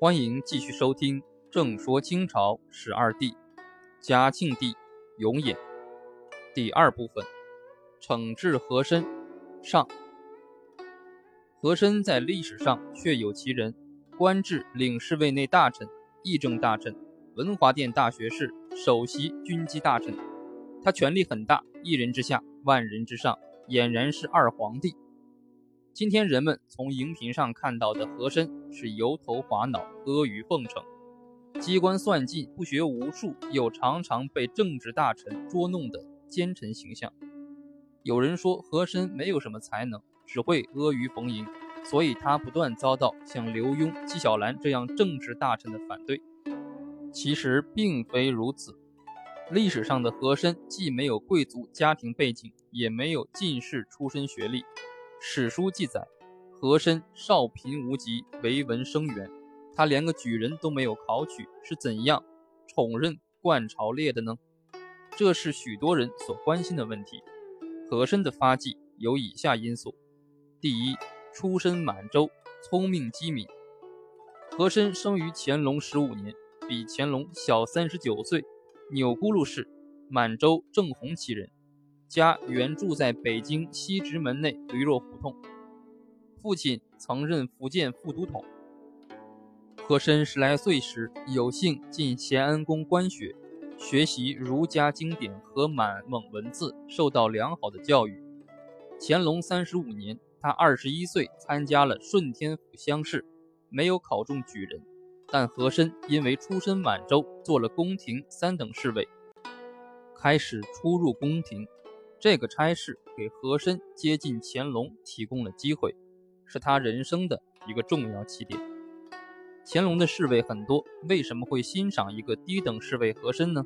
欢迎继续收听《正说清朝十二帝》，嘉庆帝永琰第二部分，惩治和珅上。和珅在历史上确有其人，官至领侍卫内大臣、议政大臣、文华殿大学士、首席军机大臣。他权力很大，一人之下，万人之上，俨然是二皇帝。今天人们从荧屏上看到的和珅是油头滑脑、阿谀奉承、机关算尽、不学无术，又常常被政治大臣捉弄的奸臣形象。有人说和珅没有什么才能，只会阿谀逢迎，所以他不断遭到像刘墉、纪晓岚这样政治大臣的反对。其实并非如此。历史上的和珅既没有贵族家庭背景，也没有进士出身学历。史书记载，和珅少贫无疾，为文生源。他连个举人都没有考取，是怎样宠任冠朝列的呢？这是许多人所关心的问题。和珅的发迹有以下因素：第一，出身满洲，聪明机敏。和珅生于乾隆十五年，比乾隆小三十九岁，钮钴禄氏，满洲正红旗人。家原住在北京西直门内驴肉胡同，父亲曾任福建副都统。和珅十来岁时，有幸进咸安宫观学，学习儒家经典和满蒙文字，受到良好的教育。乾隆三十五年，他二十一岁参加了顺天府乡试，没有考中举人，但和珅因为出身满洲，做了宫廷三等侍卫，开始出入宫廷。这个差事给和珅接近乾隆提供了机会，是他人生的一个重要起点。乾隆的侍卫很多，为什么会欣赏一个低等侍卫和珅呢？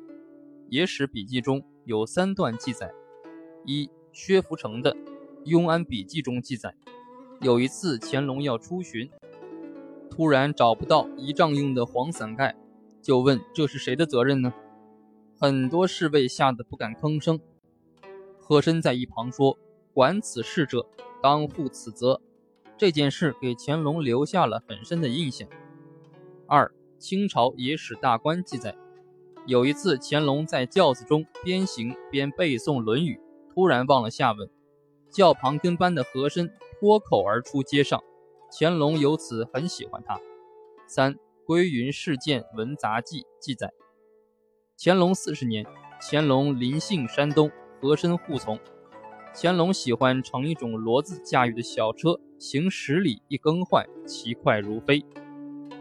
野史笔记中有三段记载：一，薛福成的《雍安笔记》中记载，有一次乾隆要出巡，突然找不到仪仗用的黄伞盖，就问这是谁的责任呢？很多侍卫吓得不敢吭声。和珅在一旁说：“管此事者，当负此责。”这件事给乾隆留下了很深的印象。二，清朝野史大观记载，有一次乾隆在轿子中边行边背诵《论语》，突然忘了下文，轿旁跟班的和珅脱口而出接上，乾隆由此很喜欢他。三，《归云事件文杂记》记载，乾隆四十年，乾隆临幸山东。和珅护从，乾隆喜欢乘一种骡子驾驭的小车，行十里一更换，其快如飞。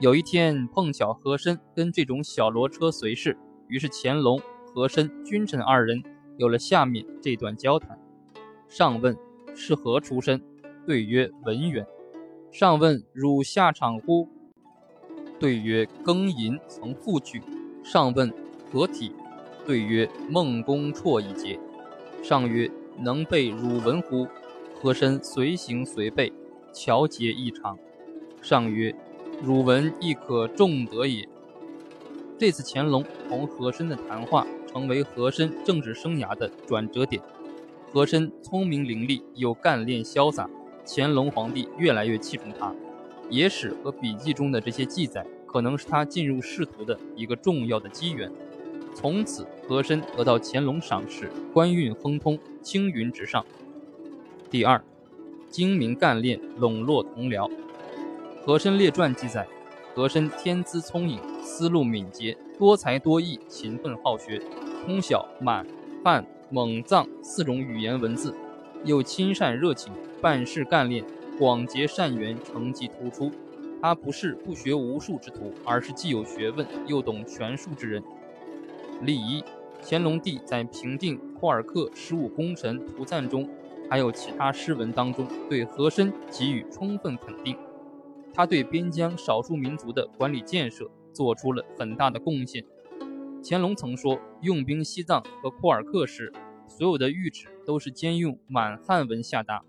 有一天碰巧和珅跟这种小骡车随侍，于是乾隆、和珅君臣二人有了下面这段交谈。上问是何出身？对曰文员。上问汝下场乎？对曰庚寅曾复举。上问何体？对曰孟公绰一节。上曰：“能背汝文乎？”和珅随行随背，巧解异常。上曰：“汝文亦可重德也。”这次乾隆同和珅的谈话，成为和珅政治生涯的转折点。和珅聪明伶俐，又干练潇洒，乾隆皇帝越来越器重他。野史和笔记中的这些记载，可能是他进入仕途的一个重要的机缘。从此，和珅得到乾隆赏识，官运亨通，青云直上。第二，精明干练，笼络同僚。《和珅列传》记载，和珅天资聪颖，思路敏捷，多才多艺，勤奋好学，通晓满、汉、蒙、藏四种语言文字，又亲善热情，办事干练，广结善缘，成绩突出。他不是不学无术之徒，而是既有学问又懂权术之人。例一，乾隆帝在平定库尔克十五功臣图赞中，还有其他诗文当中，对和珅给予充分肯定。他对边疆少数民族的管理建设做出了很大的贡献。乾隆曾说，用兵西藏和库尔克时，所有的谕旨都是兼用满汉文下达；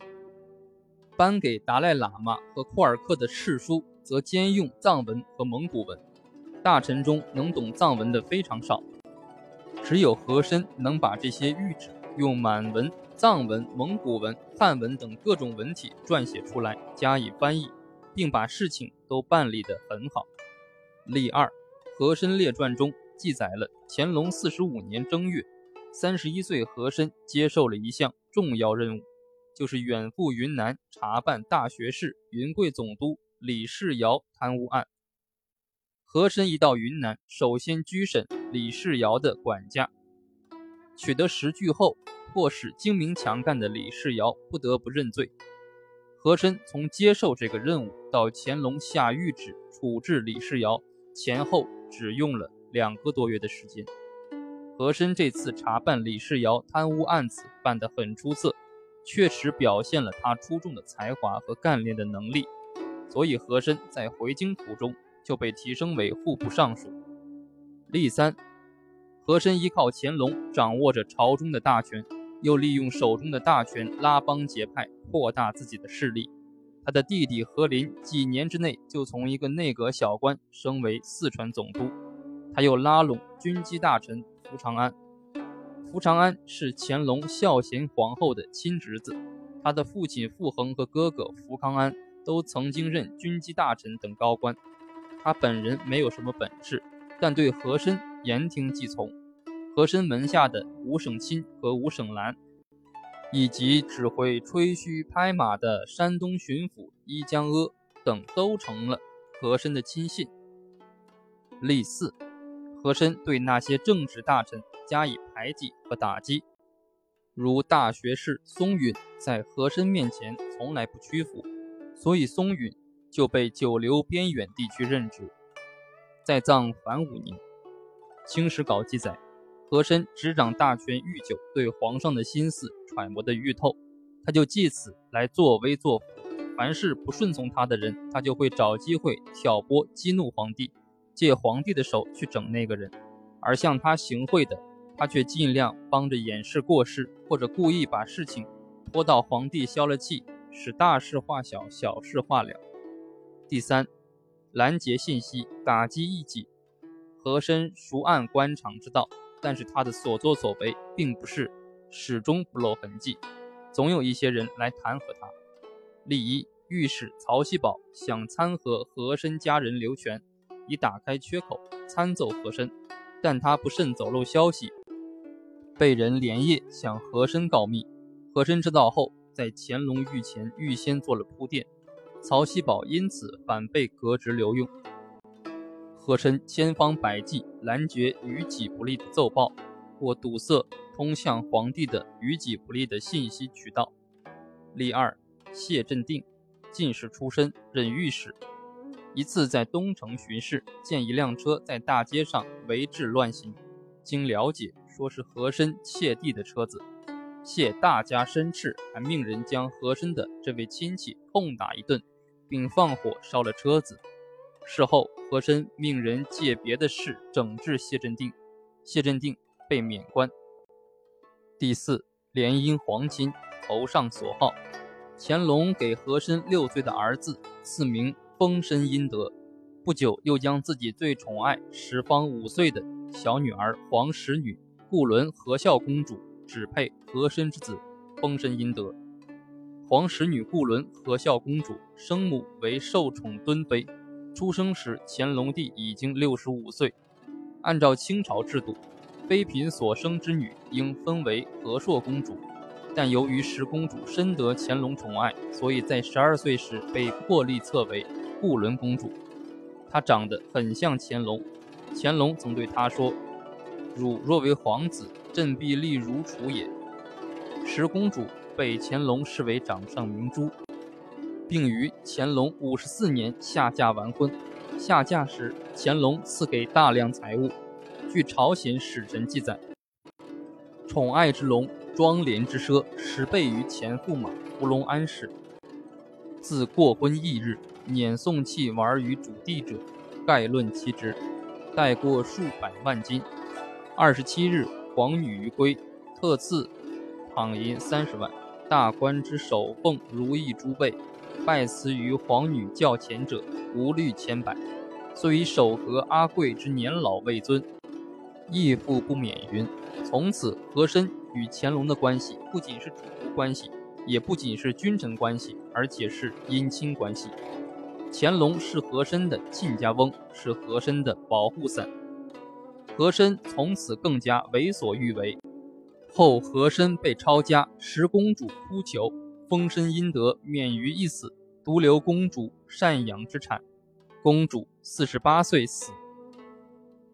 颁给达赖喇嘛和库尔克的敕书，则兼用藏文和蒙古文。大臣中能懂藏文的非常少。只有和珅能把这些谕旨用满文、藏文、蒙古文、汉文等各种文体撰写出来，加以翻译，并把事情都办理得很好。例二，《和珅列传》中记载了乾隆四十五年正月，三十一岁和珅接受了一项重要任务，就是远赴云南查办大学士、云贵总督李世尧贪污案。和珅一到云南，首先拘审李世尧的管家，取得实据后，迫使精明强干的李世尧不得不认罪。和珅从接受这个任务到乾隆下谕旨处置李世尧，前后只用了两个多月的时间。和珅这次查办李世尧贪污案子办得很出色，确实表现了他出众的才华和干练的能力，所以和珅在回京途中就被提升为户部尚书。例三，和珅依靠乾隆掌握着朝中的大权。又利用手中的大权拉帮结派，扩大自己的势力。他的弟弟和林几年之内就从一个内阁小官升为四川总督。他又拉拢军机大臣福长安。福长安是乾隆孝贤皇后的亲侄子，他的父亲傅恒和哥哥福康安都曾经任军机大臣等高官。他本人没有什么本事，但对和珅言听计从。和珅门下的吴省亲和吴省兰，以及指挥吹嘘拍马的山东巡抚伊江阿等，都成了和珅的亲信。例四，和珅对那些正直大臣加以排挤和打击，如大学士松允在和珅面前从来不屈服，所以松允就被久留边远地区任职。在藏凡五年，《清史稿》记载。和珅执掌大权愈久，对皇上的心思揣摩得愈透，他就借此来作威作福。凡是不顺从他的人，他就会找机会挑拨激怒皇帝，借皇帝的手去整那个人；而向他行贿的，他却尽量帮着掩饰过失，或者故意把事情拖到皇帝消了气，使大事化小，小事化了。第三，拦截信息，打击异己。和珅熟谙官场之道。但是他的所作所为并不是始终不露痕迹，总有一些人来弹劾他。例一，御史曹锡宝想参劾和珅家人刘全，以打开缺口，参奏和珅，但他不慎走漏消息，被人连夜向和珅告密。和珅知道后，在乾隆御前预先做了铺垫，曹锡宝因此反被革职留用。和珅千方百计拦截于己不利的奏报，或堵塞通向皇帝的于己不利的信息渠道。例二，谢镇定，进士出身，任御史。一次在东城巡视，见一辆车在大街上围治乱行，经了解，说是和珅窃地的车子。谢大加申斥，还命人将和珅的这位亲戚痛打一顿，并放火烧了车子。事后，和珅命人借别的事整治谢镇定，谢镇定被免官。第四，联姻皇亲，头上所好。乾隆给和珅六岁的儿子赐名丰绅殷德，不久又将自己最宠爱、十方五岁的小女儿皇十女固伦和孝公主指配和珅之子丰绅殷德。皇十女固伦和孝公主生母为受宠敦妃。出生时，乾隆帝已经六十五岁。按照清朝制度，妃嫔所生之女应分为和硕公主，但由于十公主深得乾隆宠爱，所以在十二岁时被破例册为固伦公主。她长得很像乾隆，乾隆曾对她说：“汝若为皇子，朕必立汝储也。”十公主被乾隆视为掌上明珠。并于乾隆五十四年下嫁完婚。下嫁时，乾隆赐给大量财物。据朝鲜使臣记载，宠爱之龙，庄廉之奢，十倍于前驸马胡隆安氏。自过婚翌日，辇送器玩于主地者，概论其值，带过数百万金。二十七日，皇女于归，特赐躺银三十万，大官之首奉如意珠贝。拜辞于皇女轿前者，无虑千百。虽以守和阿贵之年老未尊，亦复不免云。从此，和珅与乾隆的关系不仅是主仆关系，也不仅是君臣关系，而且是姻亲关系。乾隆是和珅的亲家翁，是和珅的保护伞。和珅从此更加为所欲为。后和珅被抄家，十公主哭求，封身阴德，免于一死，独留公主赡养之产。公主四十八岁死。